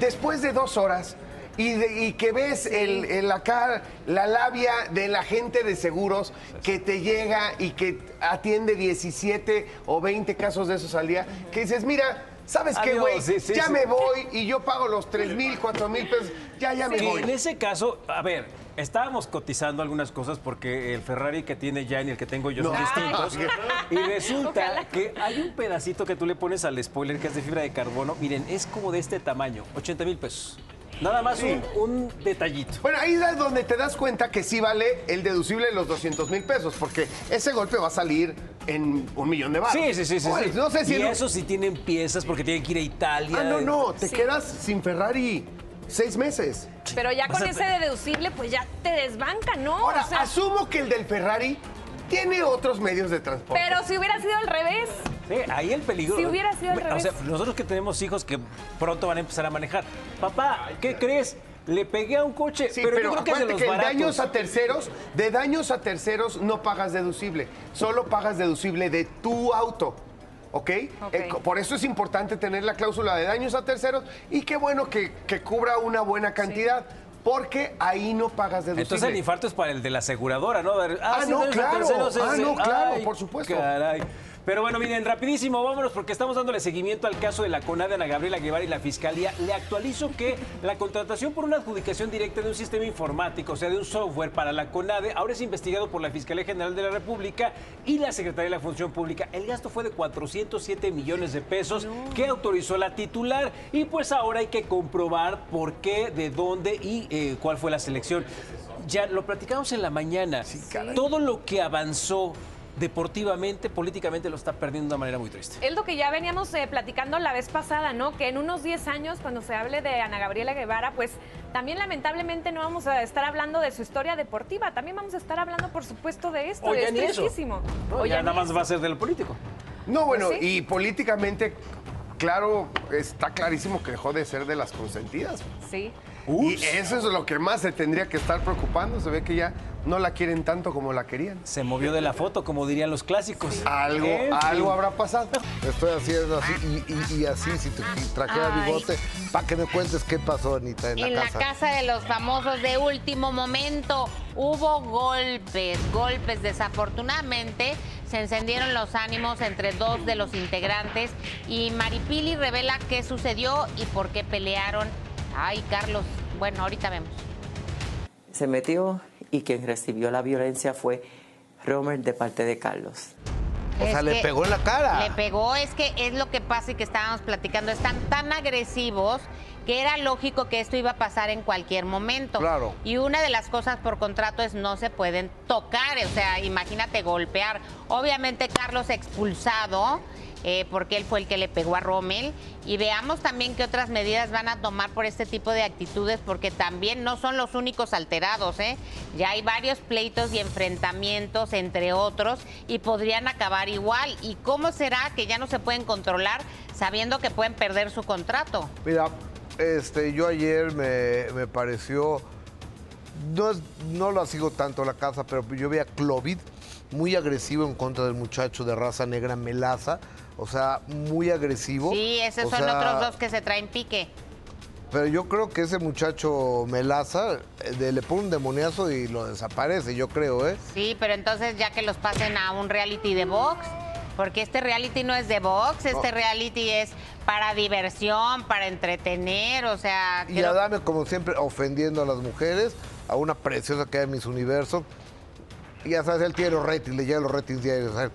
después de dos horas. Y, de- y que ves el, el acá la labia de la gente de seguros que te llega y que atiende 17 o 20 casos de esos al día, que dices, mira, ¿sabes qué, Adiós, güey? sí, sí, ya sí. me voy y yo pago los 3 mil, 4 mil pesos, ya, ya me voy. en ese caso, a ver, estábamos cotizando algunas cosas porque el Ferrari que tiene Jan y el que tengo yo son No. distintos. Ay. Y resulta que hay un pedacito que tú le pones al spoiler que es de fibra de carbono. Miren, es como de este tamaño, 80 mil pesos. Nada más Sí. un, un detallito. Bueno, ahí es donde te das cuenta que sí vale el deducible de los 200 mil pesos, porque ese golpe va a salir en un millón de baros. Sí, sí, sí, sí. sí. No sé si... y un- eso sí tienen piezas porque tienen que ir a Italia. Ah, no, no, te quedas sin Ferrari seis meses. Pero ya con ese deducible, pues ya te desbanca, ¿no? Ahora, O sea, asumo que el del Ferrari tiene otros medios de transporte. pero si hubiera sido al revés. Sí, ahí el peligro. Si hubiera sido al O revés. sea, nosotros que tenemos hijos que pronto van a empezar a manejar. Papá, ¿qué crees? Le pegué a un coche, Sí, pero, pero, yo creo que es de los que, baratos. daños a terceros, de daños a terceros no pagas deducible, solo pagas deducible de tu auto. ¿Ok? Ok. Eh, por eso es importante tener la cláusula de daños a terceros y qué bueno que, que cubra una buena cantidad, porque ahí no pagas deducible. Entonces el infarto es para el de la aseguradora, ¿no? Ah, sí, no, claro. terceros, Ah, no, claro, Ay, por supuesto. Caray. Pero bueno, miren, rapidísimo, vámonos porque estamos dándole seguimiento al caso de la CONADE Ana Gabriela Guevara y la Fiscalía. Le actualizo que la contratación por una adjudicación directa de un sistema informático, o sea, de un software para la CONADE, ahora es investigado por la Fiscalía General de la República y la Secretaría de la Función Pública. El gasto fue de 407 millones de pesos que autorizó la titular y pues ahora hay que comprobar por qué, de dónde y eh, cuál fue la selección. Ya lo platicamos en la mañana. Todo lo que avanzó deportivamente, políticamente, lo está perdiendo de una manera muy triste. Es lo que ya veníamos eh, platicando la vez pasada, ¿no? Que en unos 10 años, cuando se hable de Ana Gabriela Guevara, pues también lamentablemente no vamos a estar hablando de su historia deportiva, también vamos a estar hablando, por supuesto, de esto. O ya es tristísimo. No, O ya ya nada ni más va a ser de lo político. No, bueno, Pues sí. y políticamente, claro, está clarísimo que dejó de ser de las consentidas. Sí. Y eso es lo que más se tendría que estar preocupando. Se ve que ya no la quieren tanto como la querían. Se movió de la foto, como dirían los clásicos. Algo, En fin. algo habrá pasado. Estoy haciendo así y, y- y así, si te trajera bigote, para que me cuentes qué pasó, Anita, en, En la la casa. casa de los famosos de último momento hubo golpes, golpes. Desafortunadamente se encendieron los ánimos entre dos de los integrantes y Maripili revela qué sucedió y por qué pelearon. Ay, Carlos, bueno, ahorita vemos. se metió y quien recibió la violencia fue Romer de parte de Carlos. O sea, Es le pegó en la cara. Le pegó, es que es lo que pasa y que estábamos platicando. Están tan agresivos que era lógico que esto iba a pasar en cualquier momento. Claro. Y una de las cosas por contrato es no se pueden tocar, o sea, imagínate golpear. Obviamente Carlos expulsado. Eh, porque él fue el que le pegó a Rommel. Y veamos también qué otras medidas van a tomar por este tipo de actitudes, porque también no son los únicos alterados, ¿eh? Ya hay varios pleitos y enfrentamientos, entre otros, y podrían acabar igual. ¿Y cómo será que ya no se pueden controlar sabiendo que pueden perder su contrato? Mira, este, yo ayer me, pareció, no, es- no la sigo tanto la casa, pero yo vi a Clovid muy agresivo en contra del muchacho de raza negra Melaza, o sea, muy agresivo. Sí, esos O son sea, otros dos que se traen pique. Pero yo creo que ese muchacho Melaza eh, de- le pone un demoniazo y lo desaparece, yo creo, ¿eh? Sí, pero entonces ya que los pasen a un reality de box, porque este reality no es de box, este No. reality es para diversión, para entretener, o sea, Y creo- Adame, como siempre, ofendiendo a las mujeres, a una preciosa que hay en Miss Universo. Y ya sabes, él tiene los ratings, le llegan los ratings diarios. ¿sabes?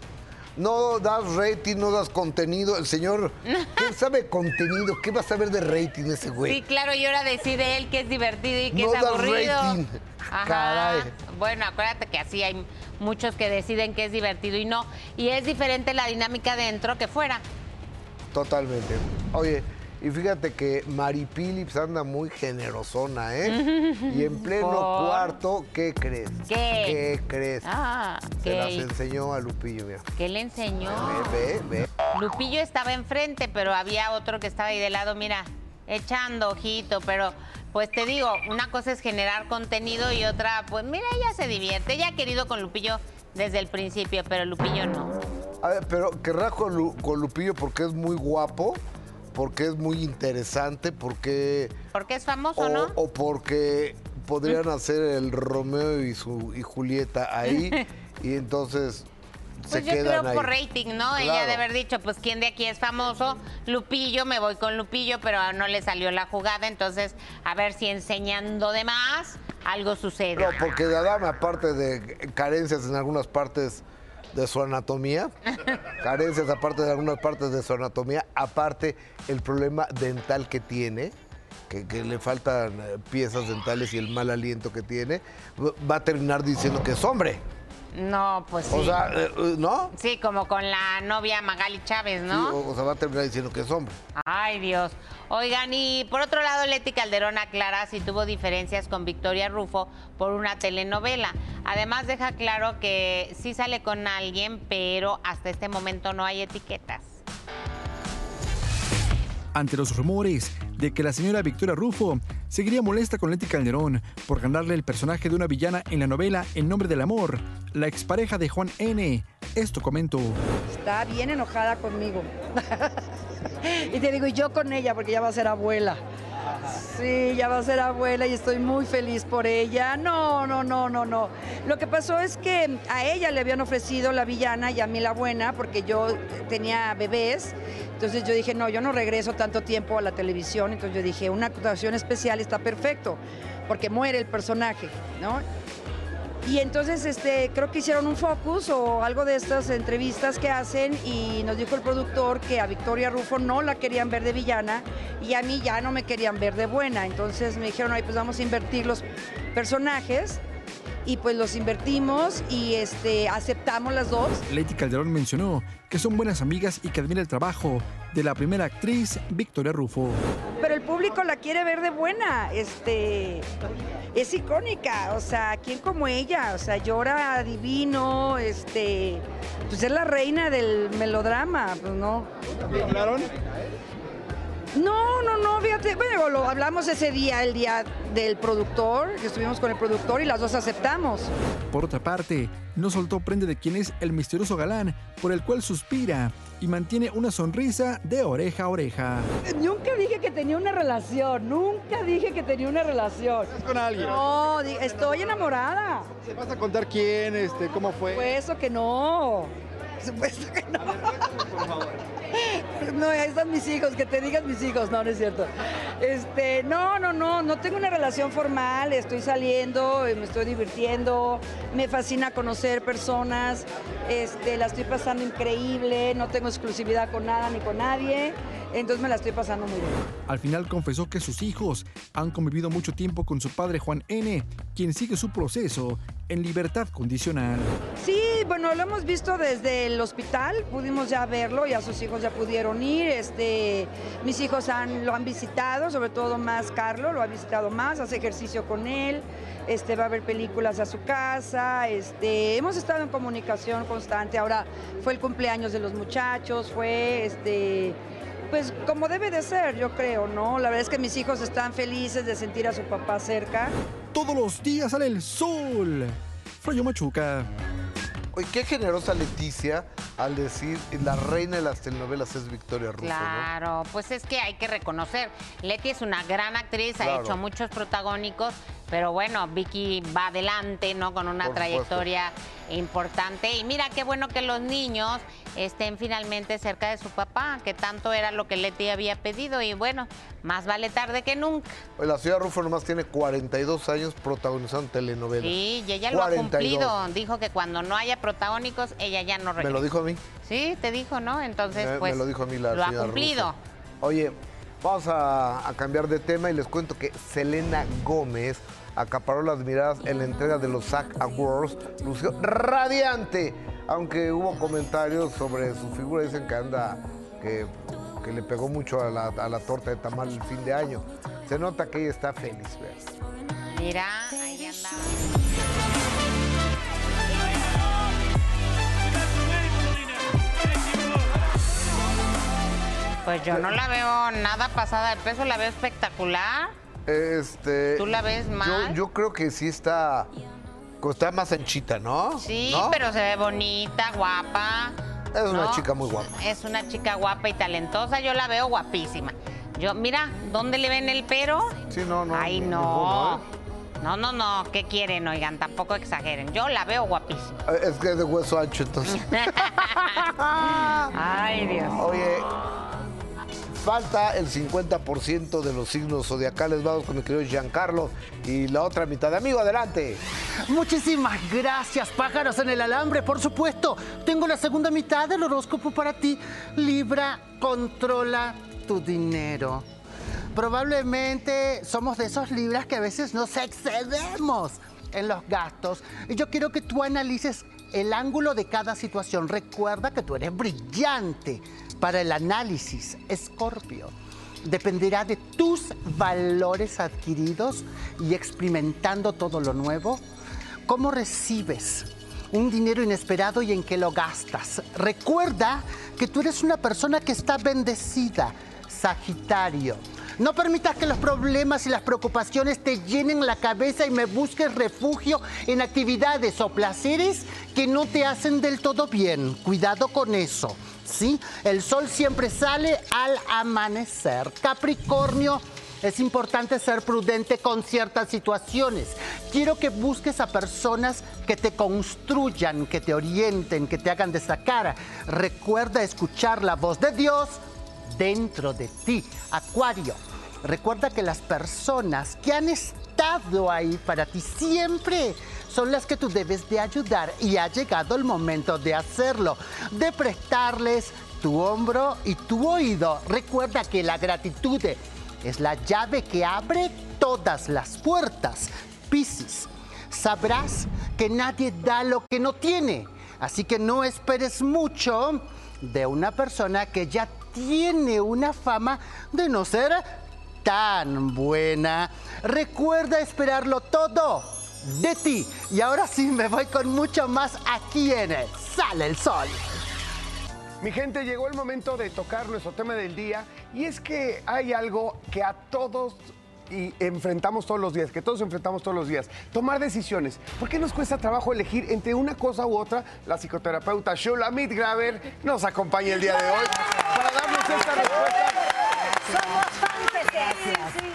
No das rating, no das contenido. El señor, ¿qué sabe contenido? ¿Qué va a saber de rating ese güey? Sí, claro, y ahora decide él que es divertido y que No es aburrido. rating. Ajá. Caray. Bueno, acuérdate que así hay muchos que deciden que es divertido y no. Y es diferente la dinámica dentro que fuera. Totalmente. Oye, y fíjate que Mari Phillips anda muy generosona, ¿eh? Y en pleno ¿Por? cuarto, ¿qué crees? ¿Qué? ¿Qué crees? Ah, Se ¿qué? las enseñó a Lupillo, mira. ¿Qué le enseñó? Ve, ve, ve. Lupillo estaba enfrente, pero había otro que estaba ahí de lado, mira, echando ojito, pero pues te digo, una cosa es generar contenido y otra, pues mira, ella se divierte. Ella ha querido con Lupillo desde el principio, pero Lupillo no. A ver, pero querrá con, Lu- con Lupillo porque es muy guapo, porque es muy interesante, porque... Porque es famoso, O, ¿no? o porque podrían hacer el Romeo y su y Julieta ahí y entonces se Pues yo creo ahí. por rating, ¿no? Ella de haber dicho, pues quién de aquí es famoso, Lupillo, me voy con Lupillo, pero no le salió la jugada, entonces a ver si enseñando de más algo sucede. No, porque de Adame, aparte de carencias en algunas partes de su anatomía, carencias aparte de algunas partes de su anatomía, aparte el problema dental que tiene, que, que le faltan eh, piezas dentales y el mal aliento que tiene, va a terminar diciendo que es hombre. No, pues sí. O sea, eh, eh, ¿no? Sí, como con la novia Magali Chávez, Sí, ¿no? o, o sea, va a terminar diciendo que es hombre. Ay, Dios. Oigan, y por otro lado, Leti Calderón aclara si tuvo diferencias con Victoria Rufo por una telenovela. Además, deja claro que sí sale con alguien, pero hasta este momento no hay etiquetas. Ante los rumores de que la señora Victoria Rufo seguiría molesta con Leti Calderón por ganarle el personaje de una villana en la novela En nombre del amor, la expareja de Juan N. Esto comentó. Está bien enojada conmigo. y te digo, y yo con ella, porque ya va a ser abuela. Sí, ya va a ser abuela y estoy muy feliz por ella. No, no, no, no, no. Lo que pasó es que a ella le habían ofrecido la villana y a mí la buena, porque yo tenía bebés. Entonces yo dije, no, yo no regreso tanto tiempo a la televisión. Entonces yo dije, una actuación especial está perfecto, porque muere el personaje, ¿no? Y entonces este, creo que hicieron un focus o algo de estas entrevistas que hacen y nos dijo el productor que a Victoria Rufo no la querían ver de villana y a mí ya no me querían ver de buena. Entonces me dijeron, ay, pues vamos a invertir los personajes y pues los invertimos y este, aceptamos las dos. Leti Calderón mencionó que son buenas amigas y que admira el trabajo de la primera actriz Victoria Rufo. Pero el público la quiere ver de buena, este, es icónica, o sea, ¿quién como ella? O sea, llora divino, este, pues es la reina del melodrama, pues no. ¿Hablaron? Fíjate, bueno, lo hablamos ese día, el día del productor, que estuvimos con el productor y las dos aceptamos. Por otra parte, no soltó prende de quién es el misterioso galán por el cual suspira y mantiene una sonrisa de oreja a oreja. Nunca dije que tenía una relación, nunca dije que tenía una relación. ¿Estás con alguien? No, estoy enamorada. ¿Vas a contar quién, este, cómo fue? Supuesto que no. Supuesto que no. No, ahí están mis hijos, que te digan mis hijos, no, no es cierto. Este, no, no, no, no tengo una relación formal, estoy saliendo, eh, me estoy divirtiendo, me fascina conocer personas, este, la estoy pasando increíble, no tengo exclusividad con nada ni con nadie, entonces me la estoy pasando muy bien. Al final confesó que sus hijos han convivido mucho tiempo con su padre Juan N., quien sigue su proceso en libertad condicional. Sí, bueno, lo hemos visto desde el hospital, pudimos ya verlo, ya sus hijos ya pudieron ir, este, mis hijos han, lo han visitado, sobre todo más Carlos, lo ha visitado más, hace ejercicio con él, este, va a ver películas a su casa, este, hemos estado en comunicación constante, ahora fue el cumpleaños de los muchachos, fue este, pues como debe de ser, yo creo, ¿no? La verdad es que mis hijos están felices de sentir a su papá cerca. Todos los días sale el sol. Froyo Machuca. Oye, qué generosa Leticia al decir la reina de las telenovelas es Victoria Rufo, ¿no? Claro, pues es que hay que reconocer. Leti es una gran actriz, ha hecho muchos protagónicos, pero bueno, Vicky va adelante, ¿no? Con una Por trayectoria importante. Y mira qué bueno que los niños estén finalmente cerca de su papá, que tanto era lo que Leti había pedido. Y bueno, más vale tarde que nunca. La señora Rufo nomás tiene 42 años protagonizando telenovelas. Sí, y ella lo ha 42. cumplido. Dijo que cuando no haya protagónicos, ella ya no Me regresa. lo dijo a mí. Sí, te dijo, ¿no? Entonces, me, pues. me lo dijo a mí la Lo ha cumplido. Rufo. Oye, vamos a, a cambiar de tema y les cuento que Selena Gómez acaparó las miradas en la entrega de los SAG Awards. Lució radiante, aunque hubo comentarios sobre su figura. Dicen que anda, que, le pegó mucho a la, torta de tamal el fin de año. Se nota que ella está feliz. vean. Mira, ahí anda. Pues yo no la veo nada pasada de peso, la veo espectacular. Este, ¿Tú la ves mal? Yo, creo que sí está, está más anchita, ¿no? Sí, ¿No? pero se ve bonita, guapa. Es una chica muy guapa. Es una chica guapa y talentosa, yo la veo guapísima. Yo, mira, ¿dónde le ven el pero? Sí, no, no. Ay, ninguno, no. ¿eh? No, no, no, ¿qué quieren? Oigan, tampoco exageren. Yo la veo guapísima. Es que es de hueso ancho, entonces. Ay, Dios. Oye, falta el 50% de los signos zodiacales. Vamos con el querido Giancarlo y la otra mitad. Amigo, adelante. Muchísimas gracias, pájaros en el alambre, por supuesto. Tengo la segunda mitad del horóscopo para ti. Libra, controla tu dinero. Probablemente somos de esos libras que a veces nos excedemos en los gastos. Y yo quiero que tú analices el ángulo de cada situación. Recuerda que tú eres brillante para el análisis, Escorpio. Dependerá de tus valores adquiridos y experimentando todo lo nuevo. ¿Cómo recibes un dinero inesperado y en qué lo gastas? Recuerda que tú eres una persona que está bendecida, Sagitario. No permitas que los problemas y las preocupaciones te llenen la cabeza y me busques refugio en actividades o placeres que no te hacen del todo bien. Cuidado con eso. El sol siempre sale al amanecer. Capricornio. Es importante ser prudente con ciertas situaciones. Quiero que busques a personas que te construyan, que te orienten, que te hagan destacar. Recuerda escuchar la voz de Dios dentro de ti. Acuario, recuerda que las personas que han estado ahí para ti siempre son las que tú debes de ayudar y ha llegado el momento de hacerlo, de prestarles tu hombro y tu oído. Recuerda que la gratitud es la llave que abre todas las puertas. Piscis, sabrás que nadie da lo que no tiene, así que no esperes mucho de una persona que ya tiene una fama de no ser tan buena. Recuerda esperarlo todo de ti. Y ahora sí me voy con mucho más aquí en Sale el Sol. Mi gente, llegó el momento de tocar nuestro tema del día y es que hay algo que a todos y enfrentamos todos los días, que todos enfrentamos todos los días, tomar decisiones. ¿Por qué nos cuesta trabajo elegir entre una cosa u otra? La psicoterapeuta Shulamit Graver nos acompaña el día de hoy para darnos esta respuesta.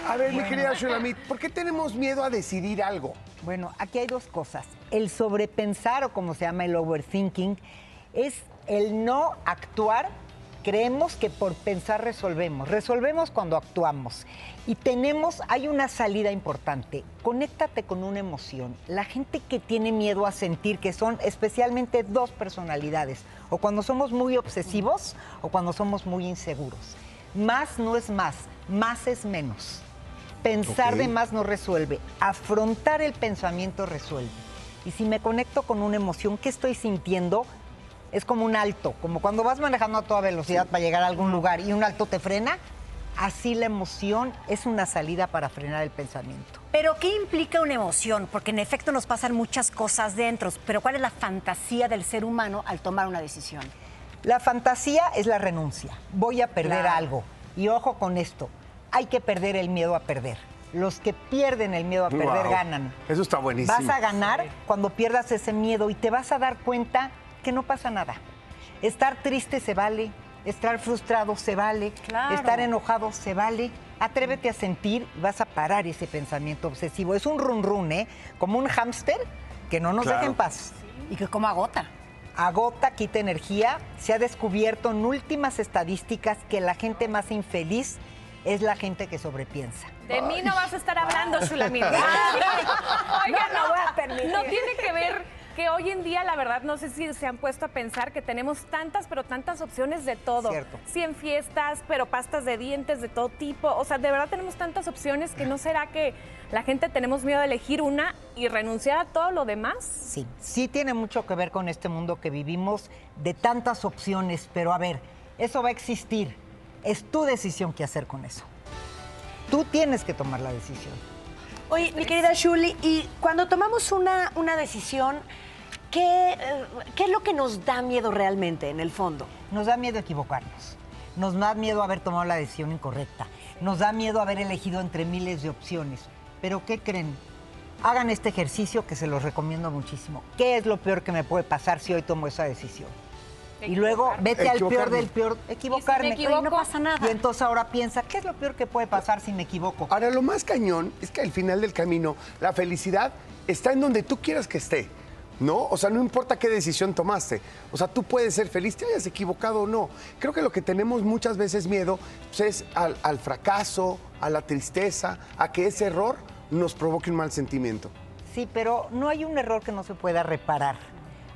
A ver, mi querida Shulamit, ¿por qué tenemos miedo a decidir algo? Bueno, aquí hay dos cosas. El sobrepensar, o como se llama el overthinking, es el no actuar. Creemos que por pensar resolvemos. Resolvemos cuando actuamos. Y tenemos, hay una salida importante. Conéctate con una emoción. La gente que tiene miedo a sentir, que son especialmente dos personalidades, o cuando somos muy obsesivos o cuando somos muy inseguros. Más no es más, más es menos. Pensar de más no resuelve, afrontar el pensamiento resuelve. Y si me conecto con una emoción, ¿qué estoy sintiendo? Es como un alto, como cuando vas manejando a toda velocidad para llegar a algún lugar y un alto te frena, así la emoción es una salida para frenar el pensamiento. Pero ¿qué implica una emoción? Porque en efecto nos pasan muchas cosas dentro, pero ¿cuál es la fantasía del ser humano al tomar una decisión? La fantasía es la renuncia. Voy a perder Claro. algo. Y ojo con esto, hay que perder el miedo a perder. Los que pierden el miedo a perder Wow. ganan. Eso está buenísimo. Vas a ganar cuando pierdas ese miedo y te vas a dar cuenta que no pasa nada. Estar triste se vale, estar frustrado se vale, Claro. estar enojado se vale. Atrévete a sentir y vas a parar ese pensamiento obsesivo. Es un run run, ¿eh? Como un hámster que no nos Claro. deja en paz. Y que como agota. Agota, quita energía. Se ha descubierto en últimas estadísticas que la gente más infeliz es la gente que sobrepiensa. De mí no vas a estar hablando, Shulamit. Oiga, No lo voy a permitir. No tiene que ver que hoy en día, la verdad, no sé si se han puesto a pensar que tenemos tantas, pero tantas opciones de todo. Cierto. Sí, en fiestas, pero pastas de dientes de todo tipo. O sea, de verdad tenemos tantas opciones que no será que la gente tenemos miedo de elegir una y renunciar a todo lo demás. Sí, sí tiene mucho que ver con este mundo que vivimos de tantas opciones, pero a ver, eso va a existir. Es tu decisión qué hacer con eso. Tú tienes que tomar la decisión. Oye, mi querida Shuli, y cuando tomamos una, una decisión, ¿qué, eh, ¿qué es lo que nos da miedo realmente en el fondo? Nos da miedo equivocarnos. Nos da miedo haber tomado la decisión incorrecta. Nos da miedo haber elegido entre miles de opciones. Pero ¿qué creen? Hagan este ejercicio que se los recomiendo muchísimo. ¿Qué es lo peor que me puede pasar si hoy tomo esa decisión? Y luego vete al peor del peor, equivocarme. equivoco? no pasa nada. Y entonces ahora piensa, ¿qué es lo peor que puede pasar si me equivoco? Ahora, lo más cañón es que al final del camino, la felicidad está en donde tú quieras que esté. ¿No? O sea, no importa qué decisión tomaste. O sea, tú puedes ser feliz, te hayas equivocado o no. Creo que lo que tenemos muchas veces miedo pues, es al, al fracaso, a la tristeza, a que ese error nos provoque un mal sentimiento. Sí, pero no hay un error que no se pueda reparar.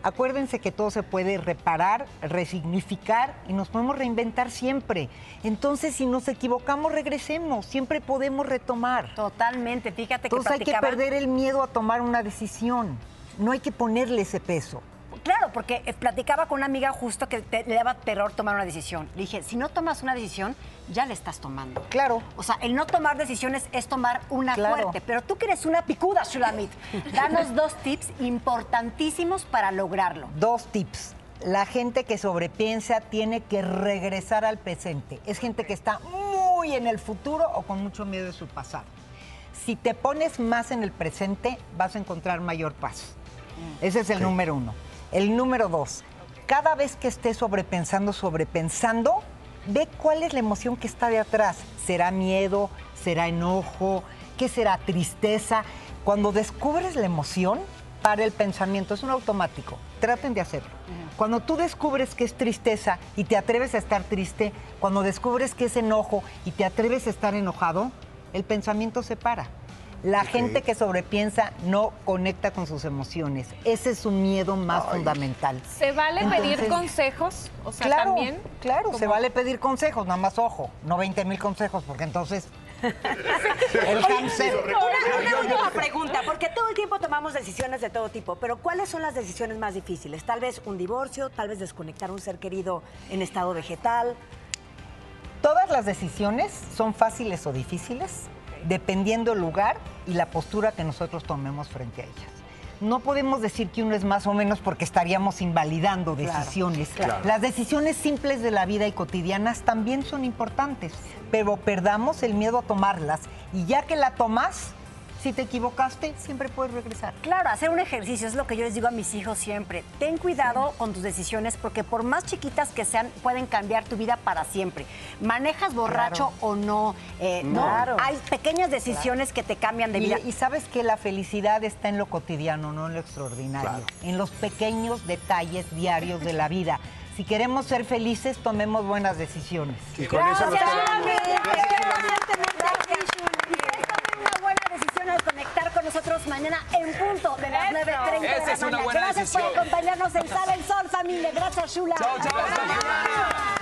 Acuérdense que todo se puede reparar, resignificar y nos podemos reinventar siempre. Entonces, si nos equivocamos, regresemos. Siempre podemos retomar. Totalmente, fíjate que Entonces hay que perder el miedo a tomar una decisión. No hay que ponerle ese peso. Claro, porque eh, platicaba con una amiga justo que te- le daba terror tomar una decisión. Le dije, si no tomas una decisión, ya la estás tomando. Claro. O sea, el no tomar decisiones es tomar una Claro. fuerte. Pero tú que eres una picuda, Shulamit, danos dos tips importantísimos para lograrlo. Dos tips. La gente que sobrepiensa tiene que regresar al presente. Es gente que está muy en el futuro o con mucho miedo de su pasado. Si te pones más en el presente, vas a encontrar mayor paz. Ese es el número uno. El número dos, cada vez que estés sobrepensando, sobrepensando, ve cuál es la emoción que está de atrás. ¿Será miedo? ¿Será enojo? ¿Qué será tristeza? Cuando descubres la emoción, para el pensamiento, es un automático. Traten de hacerlo. Cuando tú descubres que es tristeza y te atreves a estar triste, cuando descubres que es enojo y te atreves a estar enojado, el pensamiento se para. La gente que sobrepiensa no conecta con sus emociones. Ese es un miedo más fundamental. ¿Se vale pedir consejos? O sea, claro, también. claro, se vale pedir consejos, nada más ojo, no 20 mil consejos, porque entonces el. Una, una última pregunta, porque todo el tiempo tomamos decisiones de todo tipo, pero ¿cuáles son las decisiones más difíciles? Tal vez un divorcio, tal vez desconectar a un ser querido en estado vegetal. Todas las decisiones son fáciles o difíciles, dependiendo el lugar y la postura que nosotros tomemos frente a ellas. No podemos decir que uno es más o menos porque estaríamos invalidando Claro, decisiones. claro. Las decisiones simples de la vida y cotidianas también son importantes, pero perdamos el miedo a tomarlas y ya que la tomas, si te equivocaste, siempre puedes regresar. Claro, hacer un ejercicio es lo que yo les digo a mis hijos siempre. Ten cuidado con tus decisiones porque por más chiquitas que sean, pueden cambiar tu vida para siempre. Manejas borracho Claro. o no, eh, no. Claro. Hay pequeñas decisiones que te cambian de Y, vida. y sabes que la felicidad está en lo cotidiano, no en lo extraordinario, Claro. en los pequeños detalles diarios de la vida. Si queremos ser felices, tomemos buenas decisiones. Y con eso nos Gracias, quedamos. Shuli. Tomen una al conectar con nosotros mañana en punto de las 9.30 de la es una mañana. buena Gracias decisión. por acompañarnos en Sala el Sol, familia. Gracias, Shula. Chao, chao, hasta mañana.